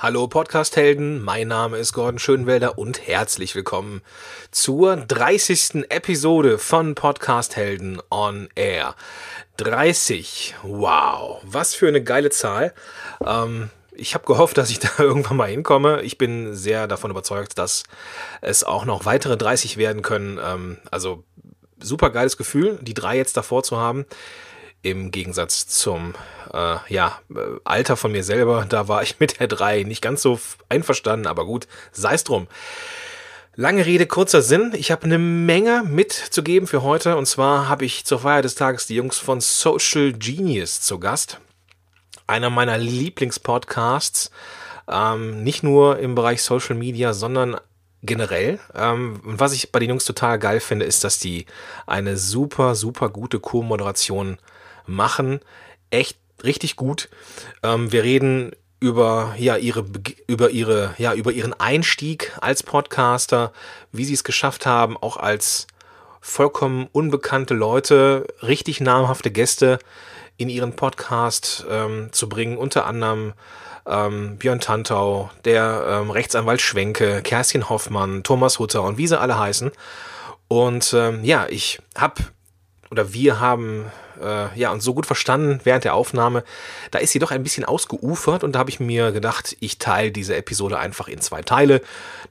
Hallo Podcast-Helden, mein Name ist Gordon Schönwelder und herzlich willkommen zur 30. Episode von Podcast-Helden on Air. 30, wow, was für eine geile Zahl. Ähm, ich habe gehofft, dass ich da irgendwann mal hinkomme. Ich bin sehr davon überzeugt, dass es auch noch weitere 30 werden können. Ähm, also super geiles Gefühl, die drei jetzt davor zu haben im Gegensatz zum äh, ja, äh, Alter von mir selber, da war ich mit der 3 nicht ganz so einverstanden, aber gut, sei es drum. Lange Rede, kurzer Sinn. Ich habe eine Menge mitzugeben für heute. Und zwar habe ich zur Feier des Tages die Jungs von Social Genius zu Gast. Einer meiner Lieblingspodcasts. Ähm, nicht nur im Bereich Social Media, sondern generell. Ähm, was ich bei den Jungs total geil finde, ist, dass die eine super, super gute Co-Moderation machen. Echt richtig gut. Ähm, wir reden über ja ihre über ihre ja über ihren Einstieg als Podcaster, wie sie es geschafft haben, auch als vollkommen unbekannte Leute, richtig namhafte Gäste in ihren Podcast ähm, zu bringen, unter anderem ähm, Björn Tantau, der ähm, Rechtsanwalt Schwenke, Kerstin Hoffmann, Thomas Hutter und wie sie alle heißen. Und ähm, ja, ich hab oder wir haben äh, ja uns so gut verstanden während der Aufnahme. Da ist sie doch ein bisschen ausgeufert und da habe ich mir gedacht, ich teile diese Episode einfach in zwei Teile.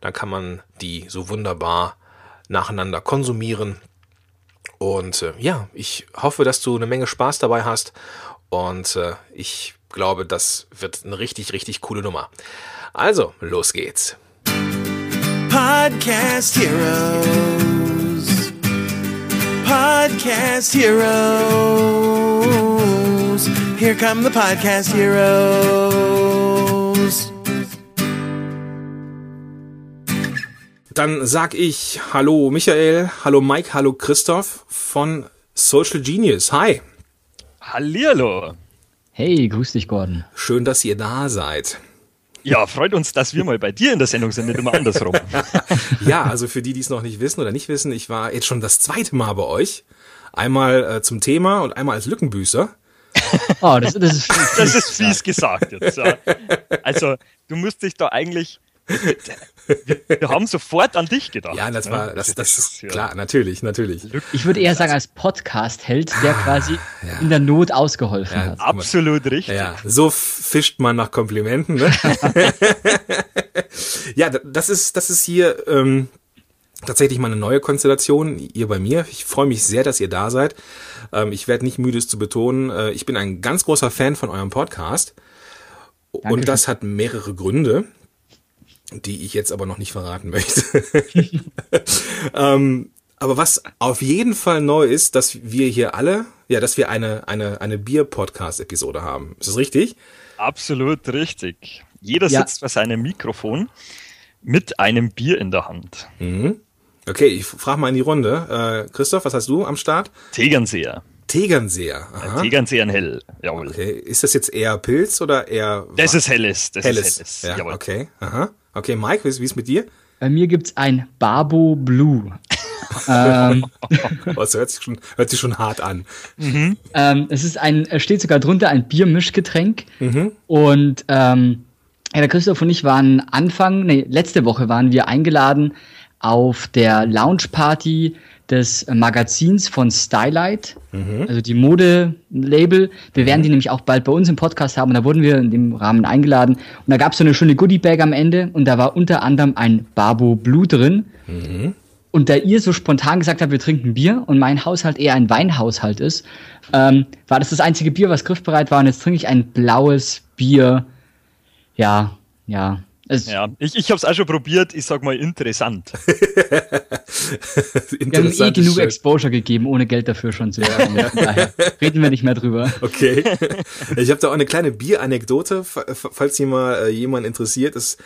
Dann kann man die so wunderbar nacheinander konsumieren. Und äh, ja, ich hoffe, dass du eine Menge Spaß dabei hast. Und äh, ich glaube, das wird eine richtig, richtig coole Nummer. Also, los geht's. Podcast Heroes. Podcast Heroes. Here come the Podcast Heroes. Dann sag ich Hallo Michael, Hallo Mike, Hallo Christoph von Social Genius. Hi. Hallihallo. Hey, grüß dich, Gordon. Schön, dass ihr da seid. Ja, freut uns, dass wir mal bei dir in der Sendung sind, nicht immer andersrum. ja, also für die, die es noch nicht wissen oder nicht wissen, ich war jetzt schon das zweite Mal bei euch. Einmal äh, zum Thema und einmal als Lückenbüßer. Oh, das, das, ist, das ist fies gesagt jetzt. Ja. Also, du musst dich da eigentlich wir, wir, haben sofort an dich gedacht. Ja, das ne? war, das, das ist klar, natürlich, natürlich. Ich würde eher sagen, als Podcast-Held, der ah, quasi ja. in der Not ausgeholfen ja, hat. Absolut richtig. Ja, so fischt man nach Komplimenten. Ne? ja, das ist, das ist hier ähm, tatsächlich mal eine neue Konstellation, ihr bei mir. Ich freue mich sehr, dass ihr da seid. Ähm, ich werde nicht müde, es zu betonen. Äh, ich bin ein ganz großer Fan von eurem Podcast. Dankeschön. Und das hat mehrere Gründe die ich jetzt aber noch nicht verraten möchte. ähm, aber was auf jeden Fall neu ist, dass wir hier alle, ja, dass wir eine, eine, eine Bier-Podcast-Episode haben. Ist das richtig? Absolut richtig. Jeder ja. sitzt bei seinem Mikrofon mit einem Bier in der Hand. Mhm. Okay, ich frage mal in die Runde. Äh, Christoph, was hast du am Start? Tegernseher. Tegernseher. Aha. Tegernseher in hell, jawohl. Okay, ist das jetzt eher Pilz oder eher... Das ist helles. Das helles. Ist helles. Ja, jawohl. okay. Aha. Okay, Mike, wie ist mit dir? Bei mir gibt es ein Babo Blue. ähm, oh, das hört sich, schon, hört sich schon hart an. Mhm. Ähm, es ist ein, steht sogar drunter ein Biermischgetränk. Mhm. Und ähm, ja, der Christoph und ich waren Anfang, nee, letzte Woche waren wir eingeladen auf der Lounge Party des Magazins von Stylight, mhm. also die Mode-Label. Wir werden die nämlich auch bald bei uns im Podcast haben. Und da wurden wir in dem Rahmen eingeladen. Und da gab es so eine schöne Goodie-Bag am Ende. Und da war unter anderem ein Barbo Blue drin. Mhm. Und da ihr so spontan gesagt habt, wir trinken Bier und mein Haushalt eher ein Weinhaushalt ist, ähm, war das das einzige Bier, was griffbereit war. Und jetzt trinke ich ein blaues Bier. Ja, ja, es ja, ich, ich habe es auch schon probiert, ich sag mal interessant. wir haben eh genug Exposure gegeben, ohne Geld dafür schon zu werden. Daher reden wir nicht mehr drüber. Okay. Ich habe da auch eine kleine Bieranekdote, falls jemand, äh, jemand interessiert ist.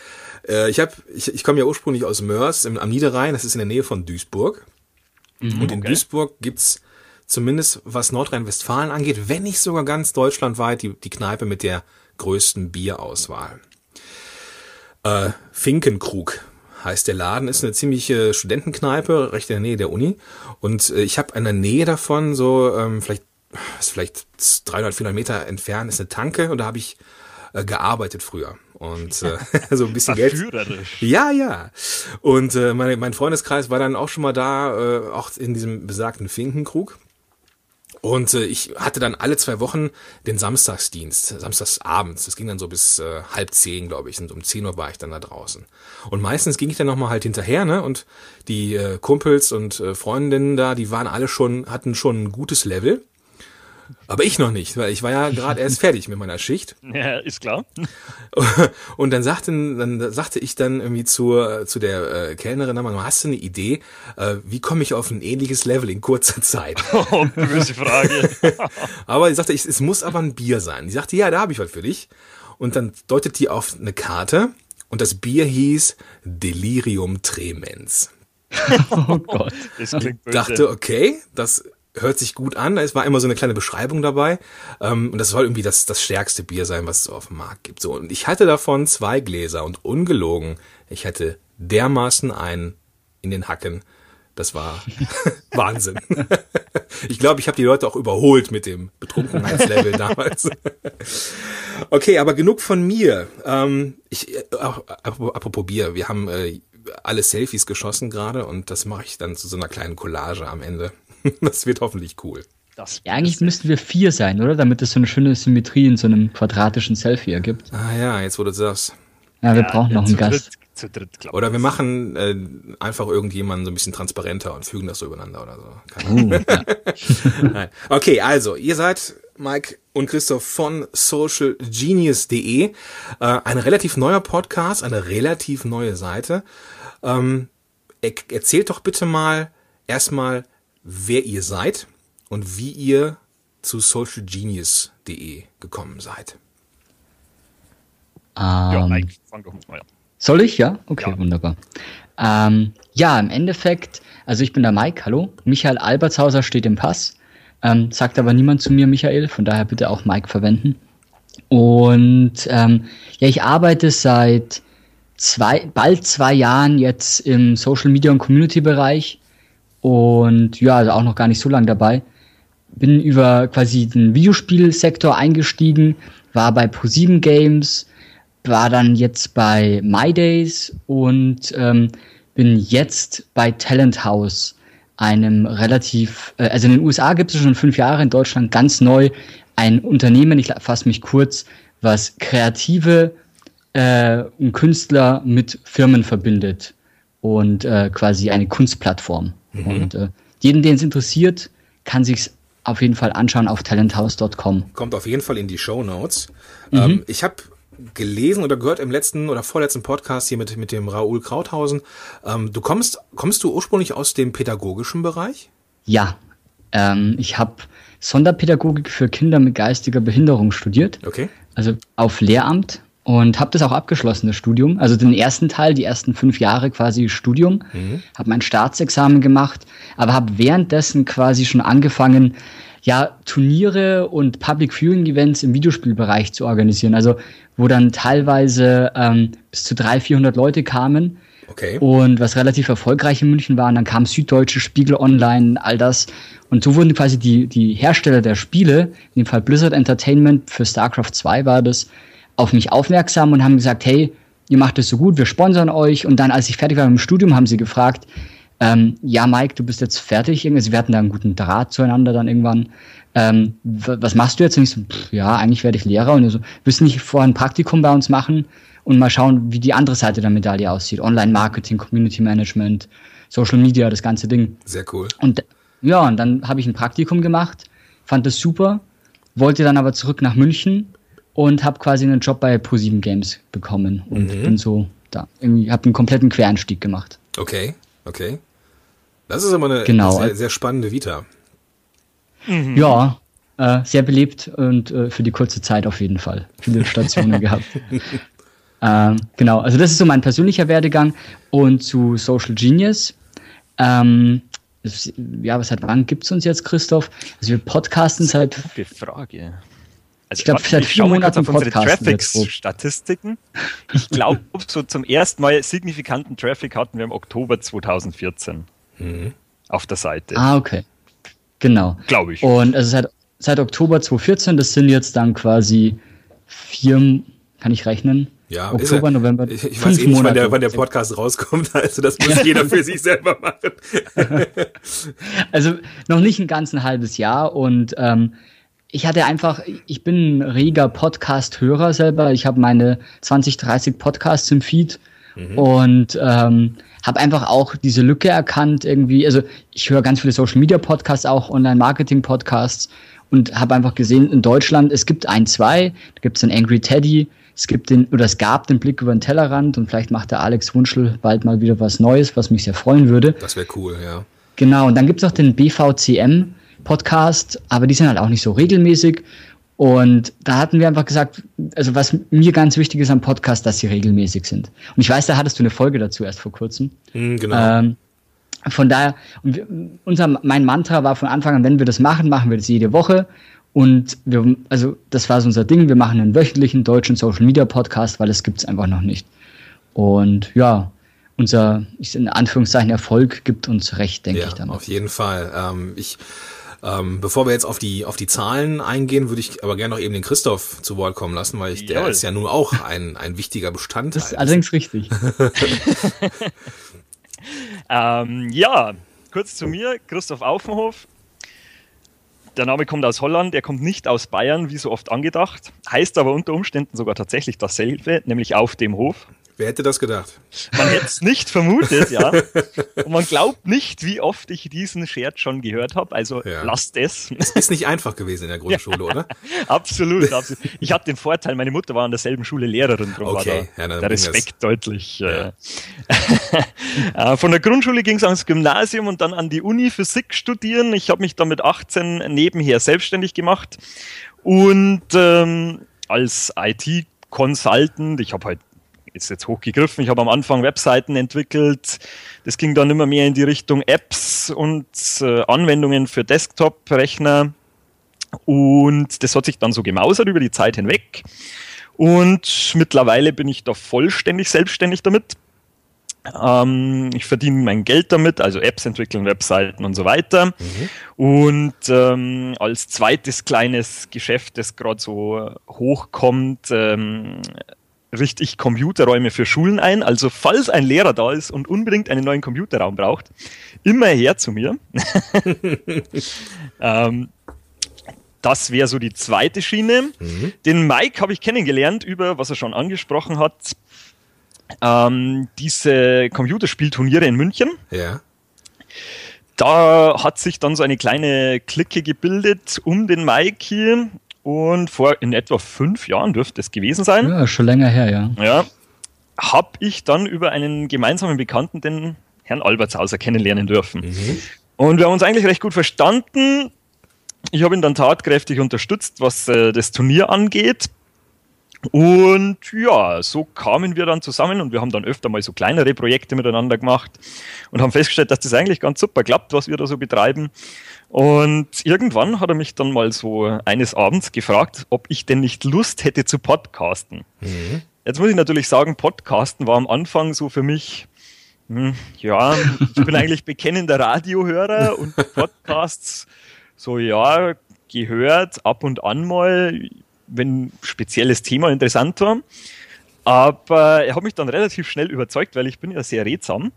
Äh, ich hab, ich, ich komme ja ursprünglich aus Mörs im, am Niederrhein, das ist in der Nähe von Duisburg. Mhm, Und in okay. Duisburg gibt's zumindest was Nordrhein-Westfalen angeht, wenn nicht sogar ganz deutschlandweit, die, die Kneipe mit der größten Bierauswahl. Äh, Finkenkrug heißt der Laden, ist eine ziemliche Studentenkneipe, recht in der Nähe der Uni. Und äh, ich habe in der Nähe davon, so ähm, vielleicht, ist vielleicht 300, 400 Meter entfernt, ist eine Tanke und da habe ich äh, gearbeitet früher und äh, so ein bisschen Geld. Ja, ja. Und äh, mein, mein Freundeskreis war dann auch schon mal da, äh, auch in diesem besagten Finkenkrug. Und äh, ich hatte dann alle zwei Wochen den Samstagsdienst, samstagsabends. Das ging dann so bis äh, halb zehn, glaube ich. Und um zehn Uhr war ich dann da draußen. Und meistens ging ich dann nochmal halt hinterher, ne? Und die äh, Kumpels und äh, Freundinnen da, die waren alle schon, hatten schon ein gutes Level. Aber ich noch nicht, weil ich war ja gerade erst fertig mit meiner Schicht. Ja, ist klar. Und dann sagte, dann sagte ich dann irgendwie zur, zu der äh, Kellnerin, hast du eine Idee, äh, wie komme ich auf ein ähnliches Level in kurzer Zeit? Oh, böse Frage. aber ich sagte, ich, es muss aber ein Bier sein. Die sagte, ja, da habe ich was für dich. Und dann deutet die auf eine Karte und das Bier hieß Delirium Tremens. oh Gott. Das klingt böse. Dachte, okay, das hört sich gut an. Es war immer so eine kleine Beschreibung dabei. Ähm, und das soll irgendwie das, das stärkste Bier sein, was es auf dem Markt gibt. So, und ich hatte davon zwei Gläser und ungelogen, ich hatte dermaßen einen in den Hacken. Das war Wahnsinn. ich glaube, ich habe die Leute auch überholt mit dem Betrunkenheitslevel damals. okay, aber genug von mir. Ähm, ich, äh, apropos Bier, wir haben äh, alle Selfies geschossen gerade und das mache ich dann zu so einer kleinen Collage am Ende. das wird hoffentlich cool. ja, eigentlich müssten wir vier sein, oder? Damit es so eine schöne Symmetrie in so einem quadratischen Selfie ergibt. Ah ja, jetzt wo du sagst. Ja, wir ja, brauchen noch einen Gast. Dritt, zu dritt, oder wir machen äh, einfach irgendjemanden so ein bisschen transparenter und fügen das so übereinander oder so. Uh, ja. okay, also, ihr seid Mike und Christoph von socialgenius.de. Äh, ein relativ neuer Podcast, eine relativ neue Seite. Ähm, erzählt doch bitte mal erstmal, wer ihr seid und wie ihr zu socialgenius.de gekommen seid. Ähm, ja, Mike, fang doch mal an. Soll ich? Ja? Okay, ja. wunderbar. Ähm, ja, im Endeffekt, also ich bin der Mike, hallo. Michael Albertshauser steht im Pass. Ähm, sagt aber niemand zu mir Michael, von daher bitte auch Mike verwenden. Und ähm, ja, ich arbeite seit zwei, bald zwei Jahren jetzt im Social Media und Community Bereich und ja, also auch noch gar nicht so lange dabei. Bin über quasi den Videospielsektor eingestiegen, war bei ProSieben Games, war dann jetzt bei MyDays und ähm, bin jetzt bei Talent House, einem relativ, äh, also in den USA gibt es schon fünf Jahre, in Deutschland ganz neu, ein Unternehmen, ich fasse mich kurz, was Kreative äh, und Künstler mit Firmen verbindet und äh, quasi eine Kunstplattform. Mhm. Und äh, jeden, den es interessiert, kann sich's auf jeden Fall anschauen auf talenthouse.com. Kommt auf jeden Fall in die Show Notes. Mhm. Ähm, ich habe gelesen oder gehört im letzten oder vorletzten Podcast hier mit, mit dem Raoul Krauthausen. Ähm, du kommst, kommst du ursprünglich aus dem pädagogischen Bereich? Ja, ähm, ich habe Sonderpädagogik für Kinder mit geistiger Behinderung studiert. Okay. Also auf Lehramt und habe das auch abgeschlossen, das Studium. Also den ersten Teil, die ersten fünf Jahre quasi Studium, mhm. habe mein Staatsexamen gemacht, aber habe währenddessen quasi schon angefangen, ja, Turniere und Public Viewing Events im Videospielbereich zu organisieren. Also wo dann teilweise ähm, bis zu 300, 400 Leute kamen. Okay. Und was relativ erfolgreich in München war, und dann kam Süddeutsche, Spiegel Online, all das. Und so wurden quasi die, die Hersteller der Spiele, in dem Fall Blizzard Entertainment, für StarCraft 2 war das, auf mich aufmerksam und haben gesagt, hey, ihr macht es so gut, wir sponsern euch. Und dann, als ich fertig war mit dem Studium, haben sie gefragt, ähm, ja, Mike, du bist jetzt fertig. Irgendwie, wir hatten da einen guten Draht zueinander dann irgendwann. Ähm, was machst du jetzt? Und ich so, pff, ja, eigentlich werde ich Lehrer. Und so, willst du nicht vorher ein Praktikum bei uns machen und mal schauen, wie die andere Seite der Medaille aussieht? Online-Marketing, Community Management, Social Media, das ganze Ding. Sehr cool. Und ja, und dann habe ich ein Praktikum gemacht, fand das super, wollte dann aber zurück nach München und habe quasi einen Job bei ProSieben Games bekommen und mhm. bin so da. Irgendwie habe einen kompletten Quereinstieg gemacht. Okay, okay. Das ist aber eine genau. sehr, sehr spannende Vita. Mhm. Ja, äh, sehr belebt und äh, für die kurze Zeit auf jeden Fall. Viele Stationen gehabt. Ähm, genau, also das ist so mein persönlicher Werdegang. Und zu Social Genius. Ähm, ja, was seit wann gibt es uns jetzt, Christoph? Also wir podcasten seit. Gute Frage. Also ich glaube, seit vier Monaten auf unsere Traffic-Statistiken. Ich glaube, so zum ersten Mal signifikanten Traffic hatten wir im Oktober 2014 mhm. auf der Seite. Ah, okay. Genau. Glaube ich. Und also seit, seit Oktober 2014, das sind jetzt dann quasi vier, kann ich rechnen. Ja, Oktober, er, November. Ich, ich weiß eh nicht, wann der, wann der Podcast rauskommt, also das muss jeder für sich selber machen. also noch nicht ein ganz ein halbes Jahr und ähm, ich hatte einfach, ich bin ein reger Podcast-Hörer selber. Ich habe meine 20, 30 Podcasts im Feed mhm. und ähm, habe einfach auch diese Lücke erkannt irgendwie. Also ich höre ganz viele Social-Media-Podcasts, auch Online-Marketing-Podcasts und habe einfach gesehen, in Deutschland, es gibt ein, zwei, da gibt es den Angry Teddy, es gibt den, oder es gab den Blick über den Tellerrand und vielleicht macht der Alex Wunschel bald mal wieder was Neues, was mich sehr freuen würde. Das wäre cool, ja. Genau, und dann gibt es noch den BVCM Podcast, aber die sind halt auch nicht so regelmäßig. Und da hatten wir einfach gesagt, also was mir ganz wichtig ist am Podcast, dass sie regelmäßig sind. Und ich weiß, da hattest du eine Folge dazu erst vor kurzem. Mm, genau. Ähm, von daher, unser, mein Mantra war von Anfang an, wenn wir das machen, machen wir das jede Woche. Und wir, also das war so unser Ding, wir machen einen wöchentlichen deutschen Social Media Podcast, weil das gibt es einfach noch nicht. Und ja, unser, ich in Anführungszeichen, Erfolg gibt uns recht, denke ja, ich damit. Auf jeden Fall. Ähm, ich, ähm, bevor wir jetzt auf die, auf die Zahlen eingehen, würde ich aber gerne noch eben den Christoph zu Wort kommen lassen, weil ich, der ist ja nun auch ein, ein wichtiger Bestandteil. Das ist allerdings richtig. ähm, ja, kurz zu mir, Christoph Aufenhof, der Name kommt aus Holland, er kommt nicht aus Bayern, wie so oft angedacht, heißt aber unter Umständen sogar tatsächlich dasselbe, nämlich auf dem Hof. Wer hätte das gedacht? Man hätte es nicht vermutet, ja. Und man glaubt nicht, wie oft ich diesen Scherz schon gehört habe. Also ja. lasst es. Es ist nicht einfach gewesen in der Grundschule, ja. oder? absolut, absolut. Ich hatte den Vorteil, meine Mutter war an derselben Schule Lehrerin, drum okay. war da, der Respekt deutlich. Äh, äh, von der Grundschule ging es ans Gymnasium und dann an die Uni Physik studieren. Ich habe mich dann mit 18 nebenher selbstständig gemacht und ähm, als IT-Consultant, ich habe halt ist jetzt hochgegriffen. Ich habe am Anfang Webseiten entwickelt. Das ging dann immer mehr in die Richtung Apps und äh, Anwendungen für Desktop-Rechner. Und das hat sich dann so gemausert über die Zeit hinweg. Und mittlerweile bin ich da vollständig selbstständig damit. Ähm, ich verdiene mein Geld damit, also Apps entwickeln, Webseiten und so weiter. Mhm. Und ähm, als zweites kleines Geschäft, das gerade so hochkommt, ähm, richte ich Computerräume für Schulen ein. Also falls ein Lehrer da ist und unbedingt einen neuen Computerraum braucht, immer her zu mir. ähm, das wäre so die zweite Schiene. Mhm. Den Mike habe ich kennengelernt über, was er schon angesprochen hat, ähm, diese Computerspielturniere in München. Ja. Da hat sich dann so eine kleine Clique gebildet um den Mike hier und vor in etwa fünf Jahren dürfte es gewesen sein. Ja, schon länger her, ja. Ja. Habe ich dann über einen gemeinsamen Bekannten den Herrn Albertshauser kennenlernen dürfen. Mhm. Und wir haben uns eigentlich recht gut verstanden. Ich habe ihn dann tatkräftig unterstützt, was äh, das Turnier angeht. Und ja, so kamen wir dann zusammen und wir haben dann öfter mal so kleinere Projekte miteinander gemacht und haben festgestellt, dass das eigentlich ganz super klappt, was wir da so betreiben. Und irgendwann hat er mich dann mal so eines Abends gefragt, ob ich denn nicht Lust hätte zu podcasten. Mhm. Jetzt muss ich natürlich sagen, Podcasten war am Anfang so für mich, hm, ja, ich bin eigentlich bekennender Radiohörer und Podcasts so, ja, gehört ab und an mal, wenn ein spezielles Thema interessant war. Aber er hat mich dann relativ schnell überzeugt, weil ich bin ja sehr redsam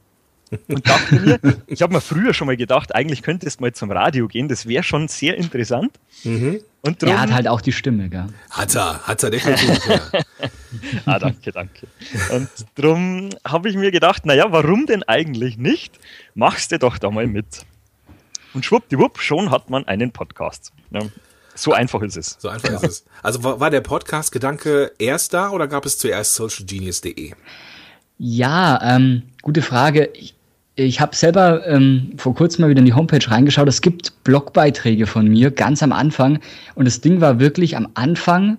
und dachte mir, ich habe mir früher schon mal gedacht, eigentlich könnte es mal zum Radio gehen, das wäre schon sehr interessant. Mhm. Und drum, er hat halt auch die Stimme, gell? Hat er, hat er definitiv, ja. ah, danke, danke. Und darum habe ich mir gedacht, naja, warum denn eigentlich nicht? Machst du doch da mal mit. Und schwuppdiwupp, schon hat man einen Podcast. Ja, so einfach ist es. So einfach ja. ist es. Also war, war der Podcast-Gedanke erst da oder gab es zuerst socialgenius.de? Ja, ähm, gute Frage. Ich, ich habe selber ähm, vor kurzem mal wieder in die Homepage reingeschaut. Es gibt Blogbeiträge von mir ganz am Anfang. Und das Ding war wirklich am Anfang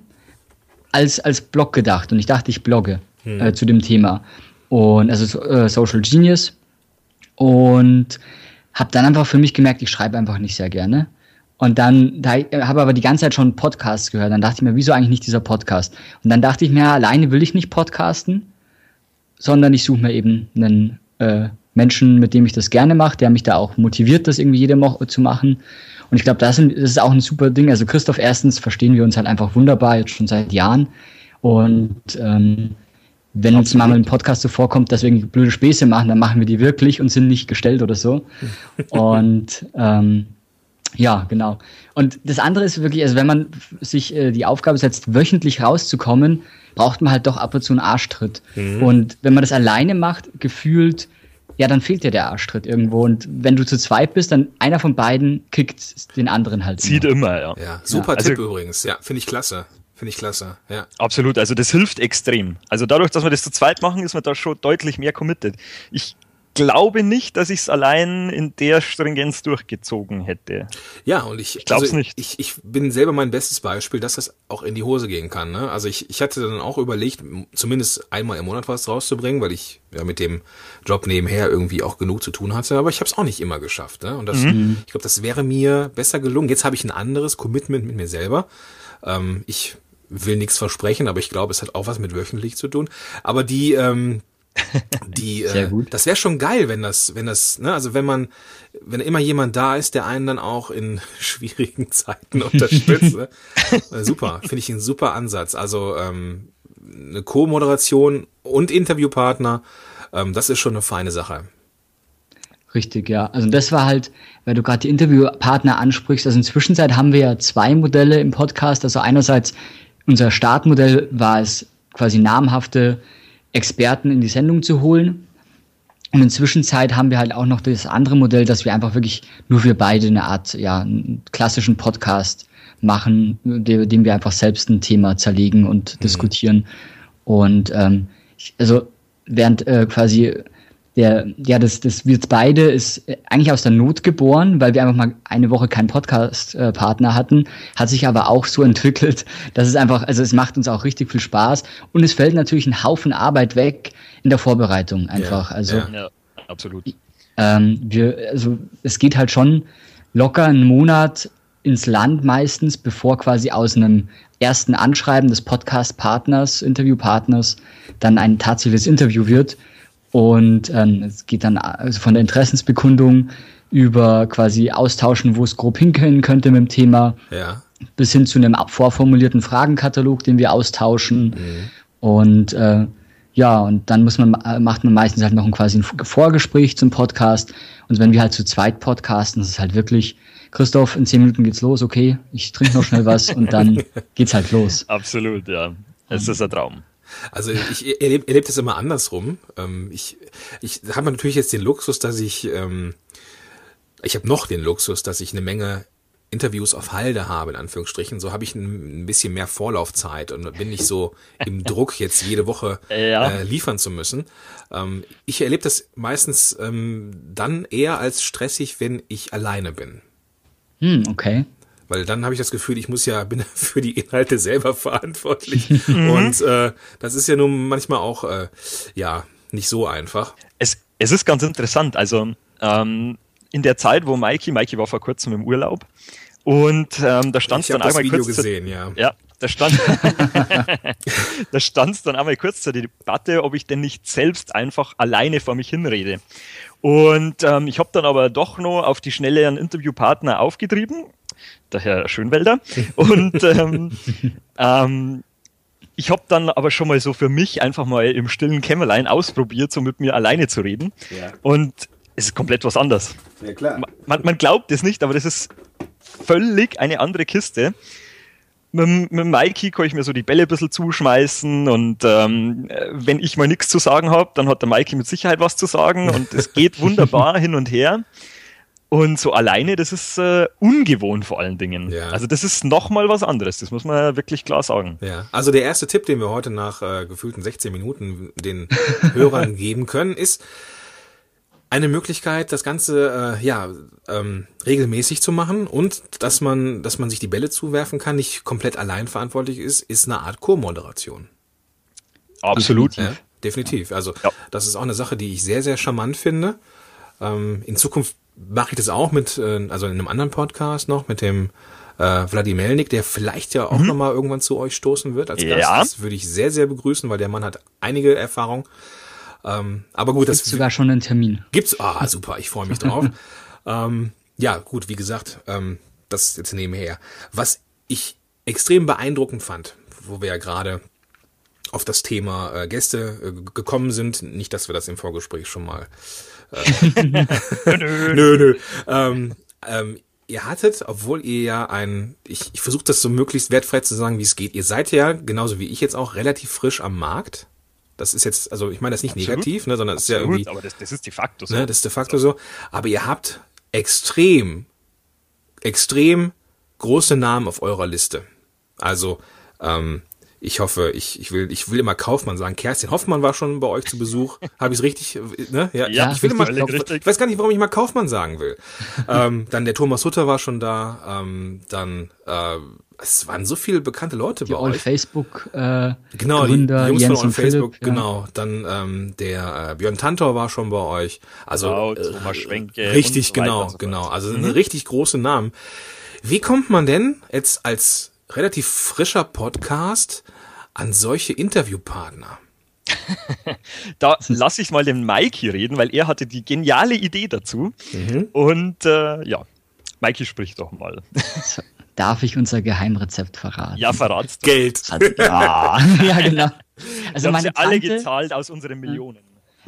als, als Blog gedacht. Und ich dachte, ich blogge hm. äh, zu dem Thema. Und also äh, Social Genius. Und habe dann einfach für mich gemerkt, ich schreibe einfach nicht sehr gerne. Und dann da, habe aber die ganze Zeit schon Podcasts gehört. Dann dachte ich mir, wieso eigentlich nicht dieser Podcast? Und dann dachte ich mir, alleine will ich nicht podcasten sondern ich suche mir eben einen äh, Menschen, mit dem ich das gerne mache, der mich da auch motiviert, das irgendwie jede Woche zu machen. Und ich glaube, das, ist auch ein super Ding. Also Christoph, erstens verstehen wir uns halt einfach wunderbar, jetzt schon seit Jahren. Und ähm, wenn uns mal ein Podcast so vorkommt, dass wir irgendwie blöde Späße machen, dann machen wir die wirklich und sind nicht gestellt oder so. und ähm, ja, genau. Und das andere ist wirklich, also wenn man sich äh, die Aufgabe setzt, wöchentlich rauszukommen, braucht man halt doch ab und zu einen Arschtritt. Mhm. Und wenn man das alleine macht, gefühlt, ja, dann fehlt dir der Arschtritt irgendwo. Und wenn du zu zweit bist, dann einer von beiden kickt den anderen halt. Zieht immer, ja. Ja, super ja. Tipp also, übrigens. Ja, finde ich klasse. Finde ich klasse, ja. Absolut, also das hilft extrem. Also dadurch, dass wir das zu zweit machen, ist man da schon deutlich mehr committed. Ich glaube nicht, dass ich es allein in der Stringenz durchgezogen hätte. Ja, und ich, ich glaube also, nicht. Ich, ich bin selber mein bestes Beispiel, dass das auch in die Hose gehen kann. Ne? Also ich, ich hatte dann auch überlegt, zumindest einmal im Monat was rauszubringen, weil ich ja mit dem Job nebenher irgendwie auch genug zu tun hatte. Aber ich habe es auch nicht immer geschafft. Ne? Und das, mhm. ich glaube, das wäre mir besser gelungen. Jetzt habe ich ein anderes Commitment mit mir selber. Ähm, ich will nichts versprechen, aber ich glaube, es hat auch was mit wöchentlich zu tun. Aber die, ähm, die, äh, das wäre schon geil, wenn das, wenn das, ne, also wenn man, wenn immer jemand da ist, der einen dann auch in schwierigen Zeiten unterstützt. ne? Äh, super, finde ich ein super Ansatz. Also ähm, eine Co-Moderation und Interviewpartner, ähm, das ist schon eine feine Sache. Richtig, ja. Also das war halt, weil du gerade die Interviewpartner ansprichst. Also inzwischen haben wir ja zwei Modelle im Podcast. Also einerseits unser Startmodell war es quasi namhafte Experten in die Sendung zu holen. Und in Zwischenzeit haben wir halt auch noch das andere Modell, dass wir einfach wirklich nur für beide eine Art, ja, einen klassischen Podcast machen, dem wir einfach selbst ein Thema zerlegen und mhm. diskutieren. Und ähm, also während äh, quasi der, ja, das, das wird beide ist eigentlich aus der Not geboren, weil wir einfach mal eine Woche keinen Podcast-Partner hatten, hat sich aber auch so entwickelt, dass es einfach, also es macht uns auch richtig viel Spaß und es fällt natürlich ein Haufen Arbeit weg in der Vorbereitung einfach. Ja, also, ja, absolut. Ähm, wir, also es geht halt schon locker einen Monat ins Land meistens, bevor quasi aus einem ersten Anschreiben des Podcast-Partners, Interviewpartners, dann ein tatsächliches Interview wird. Und ähm, es geht dann also von der Interessensbekundung über quasi austauschen, wo es grob hinkommen könnte mit dem Thema, ja. bis hin zu einem vorformulierten Fragenkatalog, den wir austauschen. Mhm. Und äh, ja, und dann muss man, äh, macht man meistens halt noch ein quasi ein Vorgespräch zum Podcast. Und wenn wir halt zu zweit podcasten, das ist halt wirklich, Christoph, in zehn Minuten geht's los, okay, ich trinke noch schnell was und dann geht's halt los. Absolut, ja. Es ist ein Traum. Also ich erlebe erleb das immer andersrum. Ähm, ich ich habe natürlich jetzt den Luxus, dass ich, ähm, ich habe noch den Luxus, dass ich eine Menge Interviews auf Halde habe, in Anführungsstrichen. So habe ich ein, bisschen mehr Vorlaufzeit und bin nicht so im Druck, jetzt jede Woche ja. äh, liefern zu müssen. Ähm, ich erlebe das meistens ähm, dann eher als stressig, wenn ich alleine bin. Hm, okay. Weil dann habe ich das Gefühl, ich muss ja, bin für die Inhalte selber verantwortlich. Mhm. Und äh, das ist ja nun manchmal auch äh, ja nicht so einfach. Es, es ist ganz interessant. Also ähm, in der Zeit, wo Mikey, Mikey war vor kurzem im Urlaub und ähm, da stand es dann einmal Video kurz gesehen, ja. Ja, da stand da stand dann einmal kurz zur Debatte, ob ich denn nicht selbst einfach alleine vor mich hinrede. Und ähm, ich habe dann aber doch noch auf die Schnelle einen Interviewpartner aufgetrieben der Herr Schönwälder. Und ähm, ähm, ich habe dann aber schon mal so für mich einfach mal im stillen Kämmerlein ausprobiert, so mit mir alleine zu reden. Ja. Und es ist komplett was anderes. Ja, klar. Man, man glaubt es nicht, aber das ist völlig eine andere Kiste. Mit, mit Mikey kann ich mir so die Bälle ein bisschen zuschmeißen und ähm, wenn ich mal nichts zu sagen habe, dann hat der Mikey mit Sicherheit was zu sagen und es geht wunderbar hin und her. Und so alleine, das ist äh, ungewohnt vor allen Dingen. Ja. Also das ist nochmal was anderes, das muss man wirklich klar sagen. Ja, also der erste Tipp, den wir heute nach äh, gefühlten 16 Minuten den Hörern geben können, ist eine Möglichkeit, das Ganze äh, ja ähm, regelmäßig zu machen und dass man, dass man sich die Bälle zuwerfen kann, nicht komplett allein verantwortlich ist, ist eine Art Co-Moderation. Absolut. Ja, definitiv. Also ja. das ist auch eine Sache, die ich sehr, sehr charmant finde. Ähm, in Zukunft mache ich das auch mit, äh, also in einem anderen Podcast noch, mit dem äh, Wladimir Melnik, der vielleicht ja auch mhm. nochmal irgendwann zu euch stoßen wird als Gast. Ja. Das würde ich sehr, sehr begrüßen, weil der Mann hat einige Erfahrung. Ähm, aber gut, das gibt's sogar schon einen Termin. Gibt's? Ah, super, ich freue mich drauf. ähm, ja, gut, wie gesagt, ähm, das jetzt nebenher. Was ich extrem beeindruckend fand, wo wir ja gerade auf das Thema äh, Gäste äh, gekommen sind. Nicht, dass wir das im Vorgespräch schon mal. Äh, nö, nö. Ähm, ähm, ihr hattet, obwohl ihr ja ein, ich, ich versuche das so möglichst wertfrei zu sagen, wie es geht. Ihr seid ja, genauso wie ich jetzt auch, relativ frisch am Markt. Das ist jetzt, also ich meine das nicht Absolut. negativ, ne, sondern es ist ja irgendwie. Aber das, das ist de facto so. Ne, das ist de facto so. Aber ihr habt extrem, extrem große Namen auf eurer Liste. Also, ähm, ich hoffe, ich, ich will, ich will immer Kaufmann sagen. Kerstin Hoffmann war schon bei euch zu Besuch. Habe ich es richtig? Ne? Ja, ja, ich will immer, ich weiß gar nicht, warum ich mal Kaufmann sagen will. ähm, dann der Thomas Hutter war schon da. Ähm, dann äh, es waren so viele bekannte Leute die bei All euch. Facebook äh, genau, Gründer, die, Jungs Jens von All Facebook, Philipp, genau. Ja. Dann ähm, der äh, Björn Tantor war schon bei euch. Also genau, äh, Schwenke richtig, so genau, so genau. Also mhm. richtig große Namen. Wie kommt man denn jetzt als relativ frischer Podcast an solche Interviewpartner? da lasse ich mal den Mikey reden, weil er hatte die geniale Idee dazu. Mhm. Und äh, ja, Mikey spricht doch mal. Darf ich unser Geheimrezept verraten? Ja, verratst du. Geld. Also, ja. ja, genau. Also meine Tante, alle gezahlt aus unseren Millionen.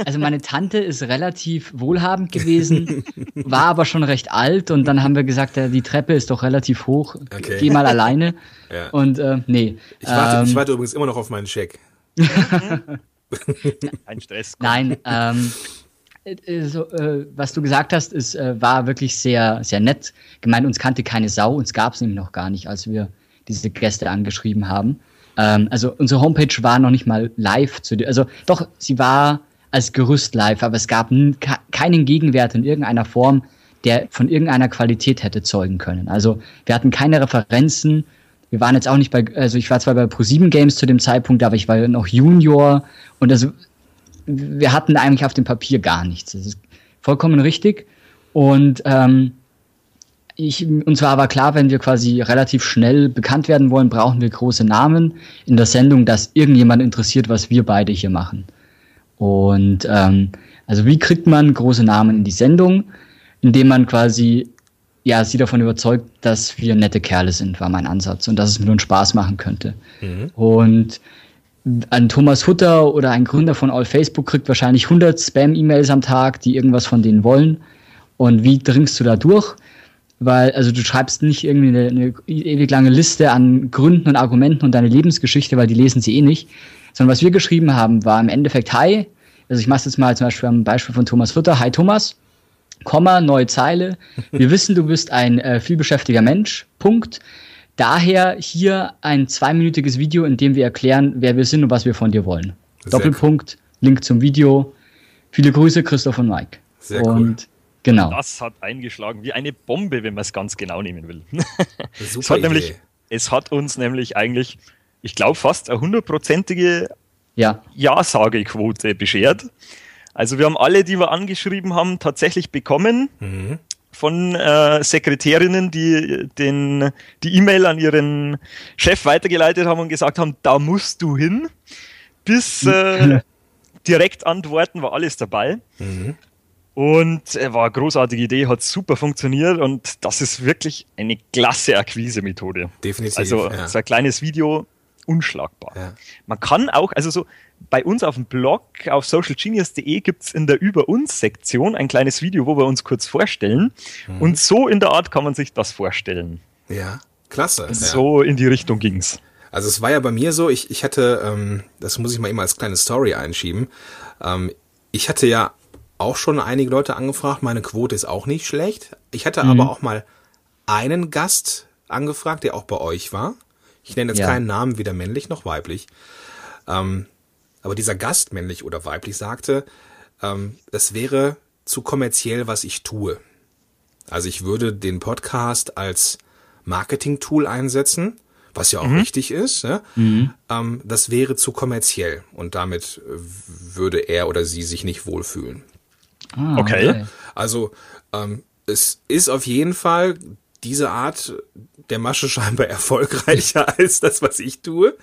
Also meine Tante ist relativ wohlhabend gewesen, war aber schon recht alt und dann haben wir gesagt, ja, die Treppe ist doch relativ hoch, okay. geh mal alleine. Ja. Und äh, nee. Ich warte, ähm, ich warte übrigens immer noch auf meinen Scheck. Ein Stress. Nein, ähm, äh, so, äh, was du gesagt hast, ist, äh, war wirklich sehr, sehr nett. Gemeint, uns kannte keine Sau, uns gab es nämlich noch gar nicht, als wir diese Gäste angeschrieben haben. Ähm, also unsere Homepage war noch nicht mal live zu also doch, sie war als Gerüst live, aber es gab keinen Gegenwert in irgendeiner Form, der von irgendeiner Qualität hätte zeugen können. Also wir hatten keine Referenzen. Wir waren jetzt auch nicht bei, also ich war zwar bei Pro7 Games zu dem Zeitpunkt, aber ich war noch Junior und also wir hatten eigentlich auf dem Papier gar nichts. Das ist vollkommen richtig. Und ähm, ich, uns war aber klar, wenn wir quasi relativ schnell bekannt werden wollen, brauchen wir große Namen in der Sendung, dass irgendjemand interessiert, was wir beide hier machen. Und ähm, also wie kriegt man große Namen in die Sendung, indem man quasi ja sie davon überzeugt, dass wir nette Kerle sind, war mein Ansatz und dass es mir nur Spaß machen könnte. Mhm. Und ein Thomas Hutter oder ein Gründer von All Facebook kriegt wahrscheinlich 100 Spam-E-Mails am Tag, die irgendwas von denen wollen. Und wie dringst du da durch? Weil, also du schreibst nicht irgendwie eine, eine ewig lange Liste an Gründen und Argumenten und deine Lebensgeschichte, weil die lesen sie eh nicht, sondern was wir geschrieben haben, war im Endeffekt Hi. Also ich mache jetzt mal zum Beispiel am Beispiel von Thomas Futter. Hi Thomas, Komma, neue Zeile. Wir wissen, du bist ein äh, vielbeschäftiger Mensch. Punkt. Daher hier ein zweiminütiges Video, in dem wir erklären, wer wir sind und was wir von dir wollen. Sehr Doppelpunkt, cool. Link zum Video. Viele Grüße, Christoph und Mike. Sehr und cool. Genau. Das hat eingeschlagen wie eine Bombe, wenn man es ganz genau nehmen will. Super es, hat nämlich, es hat uns nämlich eigentlich ich glaube, fast eine hundertprozentige ja. Ja-Sagequote beschert. Also wir haben alle, die wir angeschrieben haben, tatsächlich bekommen mhm. von äh, Sekretärinnen, die den, die E-Mail an ihren Chef weitergeleitet haben und gesagt haben, da musst du hin. Bis äh, direkt antworten war alles dabei. Mhm. Und äh, war eine großartige Idee, hat super funktioniert und das ist wirklich eine klasse Akquise-Methode. Definitiv. Also ja. so ein kleines Video unschlagbar. Ja. Man kann auch, also so bei uns auf dem Blog auf socialgenius.de gibt es in der Über uns Sektion ein kleines Video, wo wir uns kurz vorstellen. Mhm. Und so in der Art kann man sich das vorstellen. Ja, klasse. So ja. in die Richtung ging's. Also es war ja bei mir so, ich, ich hatte, ähm, das muss ich mal immer als kleine Story einschieben. Ähm, ich hatte ja auch schon einige Leute angefragt, meine Quote ist auch nicht schlecht. Ich hatte mhm. aber auch mal einen Gast angefragt, der auch bei euch war. Ich nenne jetzt ja. keinen Namen, weder männlich noch weiblich. Ähm, aber dieser Gast, männlich oder weiblich, sagte, ähm, es wäre zu kommerziell, was ich tue. Also ich würde den Podcast als Marketing-Tool einsetzen, was ja auch mhm. richtig ist. Ja? Mhm. Ähm, das wäre zu kommerziell und damit würde er oder sie sich nicht wohlfühlen. Ah, okay. okay. Also ähm, es ist auf jeden Fall diese Art der Masche scheinbar erfolgreicher als das, was ich tue.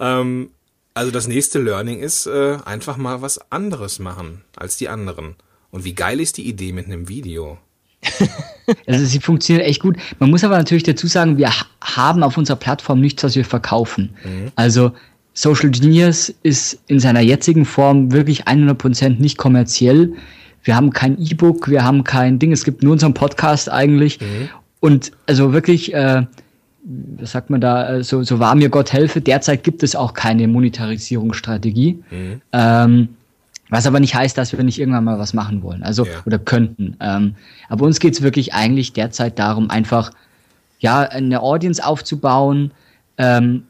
Ähm, also das nächste Learning ist äh, einfach mal was anderes machen als die anderen. Und wie geil ist die Idee mit einem Video? also sie funktioniert echt gut. Man muss aber natürlich dazu sagen, wir haben auf unserer Plattform nichts, was wir verkaufen. Mhm. Also Social Genius ist in seiner jetzigen Form wirklich 100% nicht kommerziell. Wir haben kein E-Book, wir haben kein Ding, es gibt nur unseren Podcast eigentlich. Mhm. Und also wirklich, äh, was sagt man da, äh, so, so wahr mir Gott helfe, derzeit gibt es auch keine Monetarisierungsstrategie. Mhm. Ähm, was aber nicht heißt, dass wir nicht irgendwann mal was machen wollen, also ja. oder könnten. Ähm, aber uns geht es wirklich eigentlich derzeit darum, einfach ja eine Audience aufzubauen, ähm,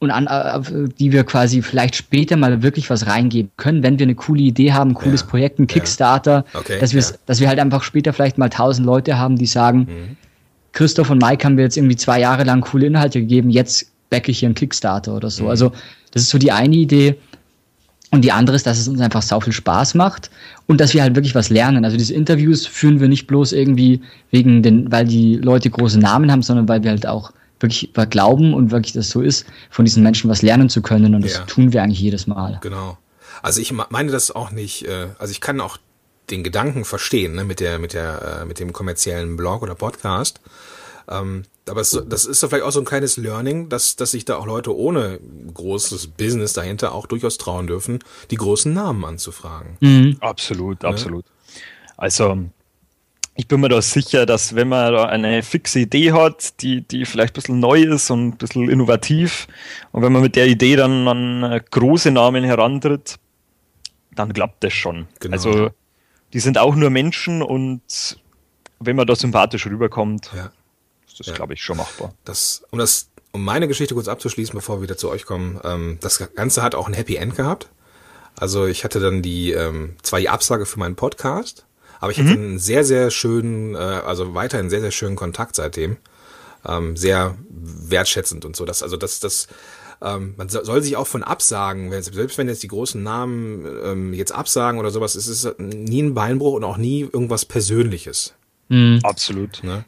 und an, äh, die wir quasi vielleicht später mal wirklich was reingeben können, wenn wir eine coole Idee haben, ein cooles ja, Projekt, ein Kickstarter, ja. okay, dass, dass wir halt einfach später vielleicht mal tausend Leute haben, die sagen, mhm. Christoph und Mike haben wir jetzt irgendwie zwei Jahre lang coole Inhalte gegeben, jetzt backe ich hier einen Kickstarter oder so. Mhm. Also das ist so die eine Idee. Und die andere ist, dass es uns einfach sau viel Spaß macht und dass wir halt wirklich was lernen. Also diese Interviews führen wir nicht bloß irgendwie wegen den, weil die Leute große Namen haben, sondern weil wir halt auch wirklich glauben und wirklich das so ist, von diesen Menschen was lernen zu können. Und das ja. tun wir eigentlich jedes Mal. Genau. Also ich meine das auch nicht, äh, also ich kann auch den Gedanken verstehen, ne, mit der, mit der, äh, mit dem kommerziellen Blog oder Podcast. Ähm, aber es, das ist doch vielleicht auch so ein kleines Learning, dass, dass sich da auch Leute ohne großes Business dahinter auch durchaus trauen dürfen, die großen Namen anzufragen. Mhm. Absolut, ne? absolut. Also ich bin mir da sicher, dass wenn man da eine fixe Idee hat, die, die vielleicht ein bisschen neu ist und ein bisschen innovativ, und wenn man mit der Idee dann an äh, große Namen herantritt, dann klappt das schon. Genau. Also die sind auch nur Menschen und wenn man da sympathisch rüberkommt, ja. ist das, ja. glaube ich, schon machbar. Das, um das, um meine Geschichte kurz abzuschließen, bevor wir wieder zu euch kommen, ähm, das Ganze hat auch ein Happy End gehabt. Also ich hatte dann die ähm, zwar die Absage für meinen Podcast, aber ich mhm. hatte einen sehr, sehr schönen, äh, also weiterhin sehr, sehr schönen Kontakt seitdem. Ähm, sehr wertschätzend und so. Das, also das, das, ähm, man soll sich auch von absagen, wenn, selbst wenn jetzt die großen Namen ähm, jetzt absagen oder sowas, ist es nie ein Beinbruch und auch nie irgendwas Persönliches. Mhm. Absolut. Ne?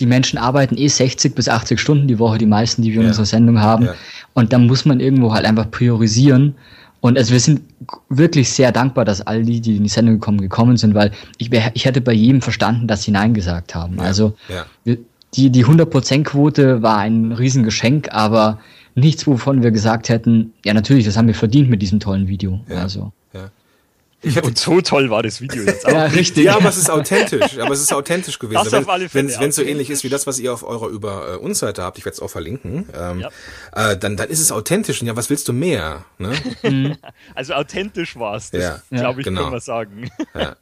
Die Menschen arbeiten eh 60 bis 80 Stunden die Woche, die meisten, die wir ja. in unserer Sendung haben. Ja. Und da muss man irgendwo halt einfach priorisieren. Und also wir sind wirklich sehr dankbar, dass all die, die in die Sendung gekommen, gekommen sind, weil ich, ich hätte bei jedem verstanden, dass sie Nein gesagt haben. Ja, also ja. Wir, die, die 100%-Quote war ein Riesengeschenk, aber nichts, wovon wir gesagt hätten, ja natürlich, das haben wir verdient mit diesem tollen Video. Ja, also. Ja. Ich hatte, und so toll war das Video jetzt auch. ja, richtig. Ja, aber es ist authentisch. Aber es ist authentisch gewesen. Das auf alle Fälle, wenn es so ähnlich ist wie das, was ihr auf eurer über äh, uns Seite habt, ich werde es auch verlinken, ähm, ja. äh, dann, dann ist es authentisch. Und ja, was willst du mehr? Ne? also authentisch war es, ja, glaube ich, genau. kann man sagen. Ja.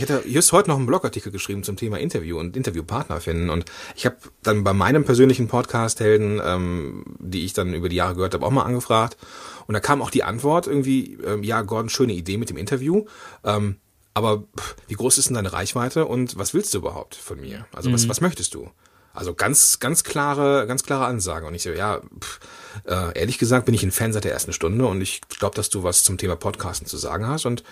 Ich hatte just heute noch einen Blogartikel geschrieben zum Thema Interview und Interviewpartner finden. Und ich habe dann bei meinem persönlichen Podcast-Helden, ähm, die ich dann über die Jahre gehört habe, auch mal angefragt. Und da kam auch die Antwort irgendwie, ähm, ja, Gordon, schöne Idee mit dem Interview. Ähm, aber pff, wie groß ist denn deine Reichweite und was willst du überhaupt von mir? Also mhm. was, was möchtest du? Also ganz, ganz klare, ganz klare Ansage. Und ich so, ja, pff, äh, ehrlich gesagt bin ich ein Fan seit der ersten Stunde und ich glaube, dass du was zum Thema Podcasten zu sagen hast und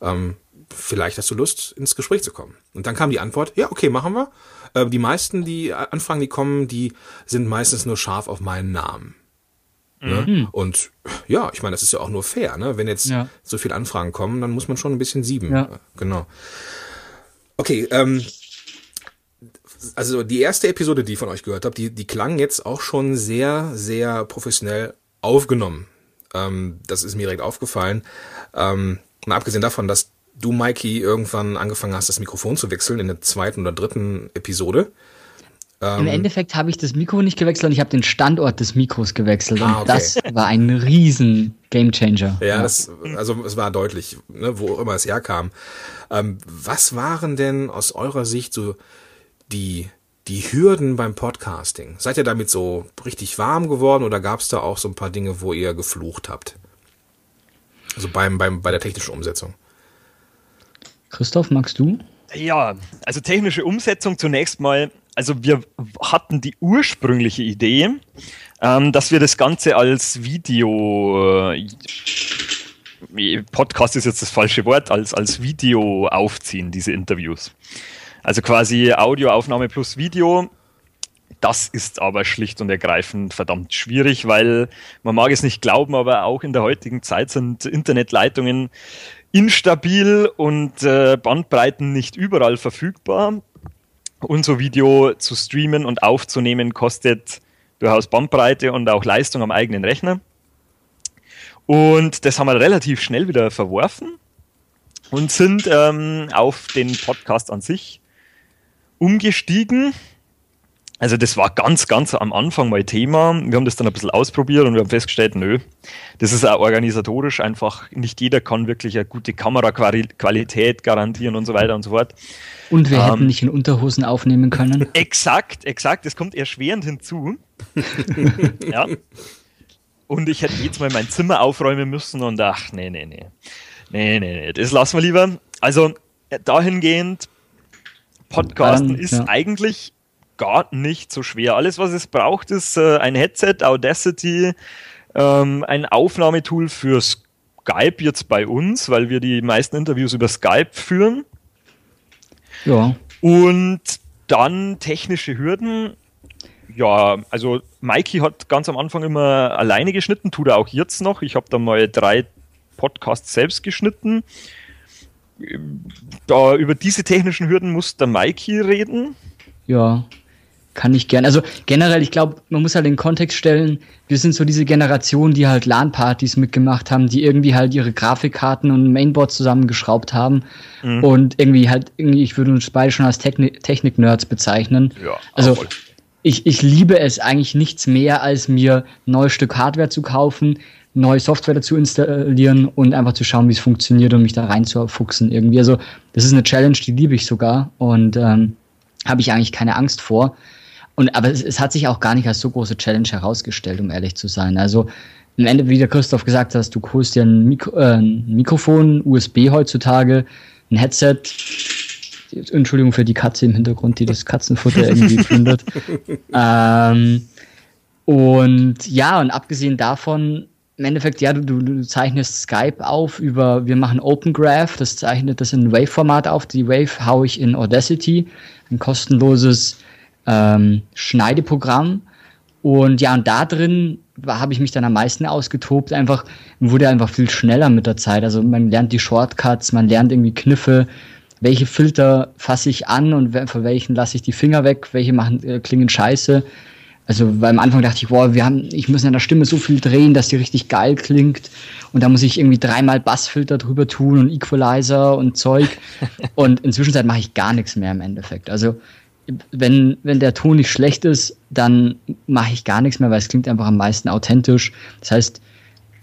ähm, vielleicht hast du Lust, ins Gespräch zu kommen. Und dann kam die Antwort, ja, okay, machen wir. Äh, die meisten, die Anfragen, die kommen, die sind meistens nur scharf auf meinen Namen. Ne? Mhm. Und ja, ich meine, das ist ja auch nur fair, ne? Wenn jetzt ja. so viele Anfragen kommen, dann muss man schon ein bisschen sieben. Ja. Genau. Okay, ähm, also die erste Episode, die ich von euch gehört habe, die, die klang jetzt auch schon sehr, sehr professionell aufgenommen. Ähm, das ist mir direkt aufgefallen. Ähm, mal abgesehen davon, dass du, Mikey, irgendwann angefangen hast, das Mikrofon zu wechseln in der zweiten oder dritten Episode. Ähm, Im Endeffekt habe ich das Mikro nicht gewechselt und ich habe den Standort des Mikros gewechselt. Ah, und das war ein riesen Gamechanger. Ja, ja. Das, also es war deutlich, ne, wo immer es herkam. Ähm, was waren denn aus eurer Sicht so die, die Hürden beim Podcasting? Seid ihr damit so richtig warm geworden oder gab es da auch so ein paar Dinge, wo ihr geflucht habt? Also beim, beim, bei der technischen Umsetzung. Christoph, magst du? Ja, also technische Umsetzung zunächst mal also wir hatten die ursprüngliche Idee, ähm, dass wir das Ganze als Video, äh, Podcast ist jetzt das falsche Wort, als, als Video aufziehen, diese Interviews. Also quasi Audioaufnahme plus Video. Das ist aber schlicht und ergreifend verdammt schwierig, weil man mag es nicht glauben, aber auch in der heutigen Zeit sind Internetleitungen instabil und äh, Bandbreiten nicht überall verfügbar unser Video zu streamen und aufzunehmen kostet durchaus Bandbreite und auch Leistung am eigenen Rechner. Und das haben wir relativ schnell wieder verworfen und sind ähm, auf den Podcast an sich umgestiegen. Also das war ganz, ganz am Anfang mein Thema. Wir haben das dann ein bisschen ausprobiert und wir haben festgestellt, nö, das ist auch organisatorisch einfach, nicht jeder kann wirklich eine gute Kameraqualität garantieren und so weiter und so fort. Und wir ähm, hätten nicht in Unterhosen aufnehmen können. Exakt, exakt, das kommt erschwerend hinzu. ja. Und ich hätte jetzt mal mein Zimmer aufräumen müssen und ach, nee, nee, nee. Nee, nee, nee, das lassen wir lieber. Also dahingehend, Podcasten Dann, ist ja. eigentlich gar nicht so schwer. Alles, was es braucht, ist äh, ein Headset, Audacity, ähm, ein Aufnahmetool für Skype jetzt bei uns, weil wir die meisten Interviews über Skype führen. Ja. Und dann technische Hürden. Ja, also Mikey hat ganz am Anfang immer alleine geschnitten, tut er auch jetzt noch. Ich habe da mal drei Podcasts selbst geschnitten. Da über diese technischen Hürden muss der Mikey reden. Ja, kann ich gern. Also generell, ich glaube, man muss halt den Kontext stellen, wir sind so diese Generation, die halt LAN-Partys mitgemacht haben, die irgendwie halt ihre Grafikkarten und Mainboard zusammengeschraubt haben mhm. und irgendwie halt, irgendwie, ich würde uns beide schon als Technik-Nerds bezeichnen. Ja, also ich, ich liebe es eigentlich nichts mehr, als mir ein neues Stück Hardware zu kaufen, neue Software dazu installieren und einfach zu schauen, wie es funktioniert und mich da reinzufuchsen irgendwie. Also das ist eine Challenge, die liebe ich sogar und ähm, habe ich eigentlich keine Angst vor. Und, aber es, es, hat sich auch gar nicht als so große Challenge herausgestellt, um ehrlich zu sein. Also im Ende, wie der Christoph gesagt hat, du holst dir ein, Mikro, äh, ein Mikrofon, USB heutzutage, ein Headset. Entschuldigung für die Katze im Hintergrund, die das Katzenfutter irgendwie findet. Ähm, und ja, und abgesehen davon, im Endeffekt, ja, du, du, zeichnest Skype auf über, wir machen Open Graph, das zeichnet das in Wave-Format auf. Die Wave haue ich in Audacity, ein kostenloses ähm, Schneideprogramm. Und ja, und da drin habe ich mich dann am meisten ausgetobt. Einfach wurde einfach viel schneller mit der Zeit. Also man lernt die Shortcuts, man lernt irgendwie Kniffe, welche Filter fasse ich an und von welchen lasse ich die Finger weg, welche machen äh, klingen scheiße. Also weil am Anfang dachte ich, boah, wir haben, ich muss in der Stimme so viel drehen, dass die richtig geil klingt. Und da muss ich irgendwie dreimal Bassfilter drüber tun und Equalizer und Zeug. und inzwischen mache ich gar nichts mehr im Endeffekt. Also wenn, wenn der Ton nicht schlecht ist, dann mache ich gar nichts mehr, weil es klingt einfach am meisten authentisch. Das heißt,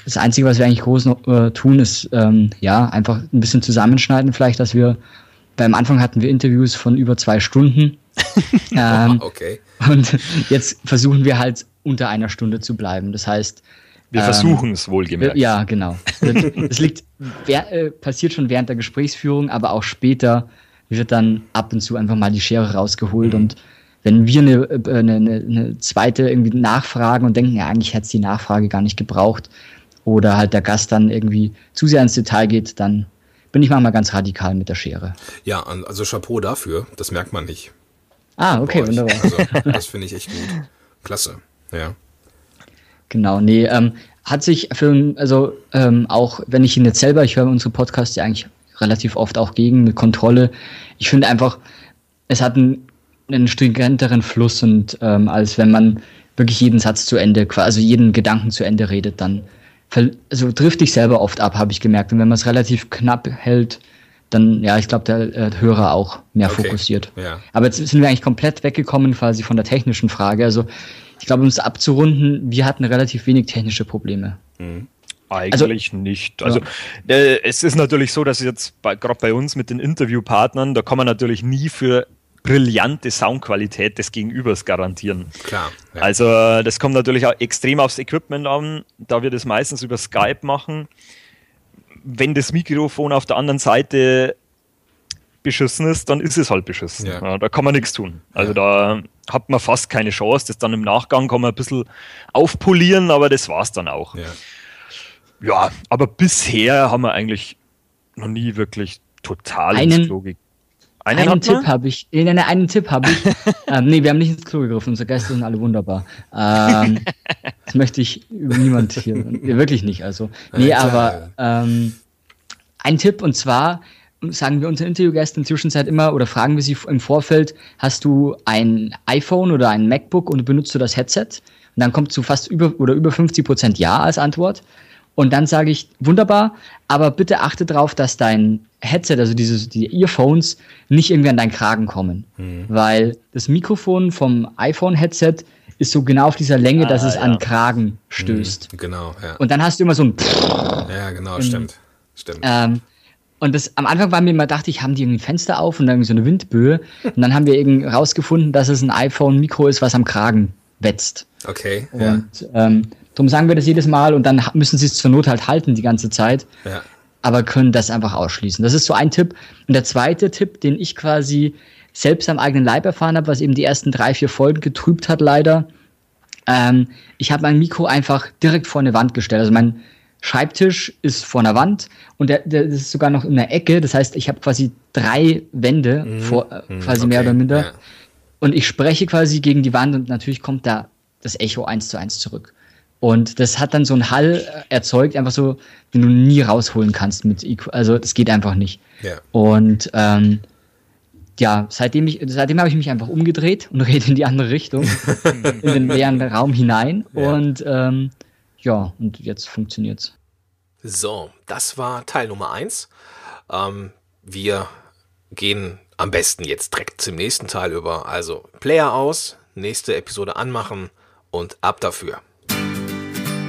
das Einzige, was wir eigentlich groß noch, äh, tun, ist ähm, ja einfach ein bisschen zusammenschneiden, vielleicht, dass wir beim Anfang hatten wir Interviews von über zwei Stunden. ähm, okay. Und jetzt versuchen wir halt unter einer Stunde zu bleiben. Das heißt, wir ähm, versuchen es wohlgemerkt. Ja, genau. Es liegt, äh, passiert schon während der Gesprächsführung, aber auch später wird dann ab und zu einfach mal die Schere rausgeholt mhm. und wenn wir eine, äh, eine, eine, zweite irgendwie nachfragen und denken, ja, eigentlich hätte es die Nachfrage gar nicht gebraucht oder halt der Gast dann irgendwie zu sehr ins Detail geht, dann bin ich manchmal ganz radikal mit der Schere. Ja, also Chapeau dafür, das merkt man nicht. Ah, okay, wunderbar. Also, das finde ich echt gut. Klasse, ja. Genau, nee, ähm, hat sich für, also ähm, auch wenn ich ihn jetzt selber, ich höre unsere Podcasts ja eigentlich relativ oft auch gegen eine Kontrolle. Ich finde einfach, es hat einen, einen stringenteren Fluss und ähm, als wenn man wirklich jeden Satz zu Ende, also jeden Gedanken zu Ende redet, dann also trifft dich selber oft ab, habe ich gemerkt. Und wenn man es relativ knapp hält, dann, ja, ich glaube, der äh, Hörer auch mehr okay. fokussiert. Ja. Aber jetzt sind wir eigentlich komplett weggekommen quasi von der technischen Frage. Also ich glaube, um es abzurunden, wir hatten relativ wenig technische Probleme. Mhm. Eigentlich also, nicht. Also ja. äh, es ist natürlich so, dass jetzt gerade bei uns mit den Interviewpartnern, da kann man natürlich nie für brillante Soundqualität des Gegenübers garantieren. Klar. Ja. Also das kommt natürlich auch extrem aufs Equipment an, da wir das meistens über Skype machen. Wenn das Mikrofon auf der anderen Seite beschissen ist, dann ist es halt beschissen. Ja. Ja, da kann man nichts tun. Also da hat man fast keine Chance. Das dann im Nachgang kann man ein bisschen aufpolieren, aber das war's dann auch. Ja. Aber bisher haben wir eigentlich noch nie wirklich total einen, ins Klo gegriffen. Einen, einen Tipp habe ich. Nee, nee, einen Tipp habe ich. ähm, nee, wir haben nicht ins Klo gegriffen. Unsere Gäste sind alle wunderbar. Ähm, das möchte ich über niemand hier. Wirklich nicht. Also, nee, aber ähm, ein Tipp und zwar sagen wir unseren Interviewgästen in der Zwischenzeit immer oder fragen wir sie im Vorfeld: Hast du ein iPhone oder ein MacBook und benutzt du das Headset? Und dann kommt zu fast über oder über 50 Prozent Ja als Antwort. Und dann sage ich, wunderbar, aber bitte achte darauf, dass dein Headset, also diese die Earphones, nicht irgendwie an deinen Kragen kommen. Mhm. Weil das Mikrofon vom iPhone-Headset ist so genau auf dieser Länge, ah, dass es ja. an Kragen stößt. Mhm, genau, ja. Und dann hast du immer so ein Ja, genau, stimmt. stimmt. Ähm, und das, am Anfang war mir immer, dachte ich, haben die irgendwie ein Fenster auf und dann so eine Windböe. Und dann haben wir irgendwie rausgefunden, dass es ein iPhone-Mikro ist, was am Kragen wetzt. Okay. Und ja. ähm, darum sagen wir das jedes Mal und dann müssen sie es zur Not halt halten die ganze Zeit. Ja. Aber können das einfach ausschließen. Das ist so ein Tipp. Und der zweite Tipp, den ich quasi selbst am eigenen Leib erfahren habe, was eben die ersten drei, vier Folgen getrübt hat, leider. Ähm, ich habe mein Mikro einfach direkt vor eine Wand gestellt. Also mein Schreibtisch ist vor einer Wand und der, der ist sogar noch in der Ecke. Das heißt, ich habe quasi drei Wände mhm. vor, äh, mhm. quasi okay. mehr oder minder. Ja. Und ich spreche quasi gegen die Wand und natürlich kommt da das Echo eins zu eins zurück. Und das hat dann so einen Hall erzeugt, einfach so, den du nie rausholen kannst mit EQ. Also das geht einfach nicht. Ja. Und ähm, ja, seitdem ich, seitdem habe ich mich einfach umgedreht und rede in die andere Richtung, in den leeren Raum hinein. Ja. Und ähm, ja, und jetzt funktioniert's. So, das war Teil Nummer eins. Ähm, wir gehen am besten jetzt direkt zum nächsten Teil über. Also Player aus, nächste Episode anmachen und ab dafür.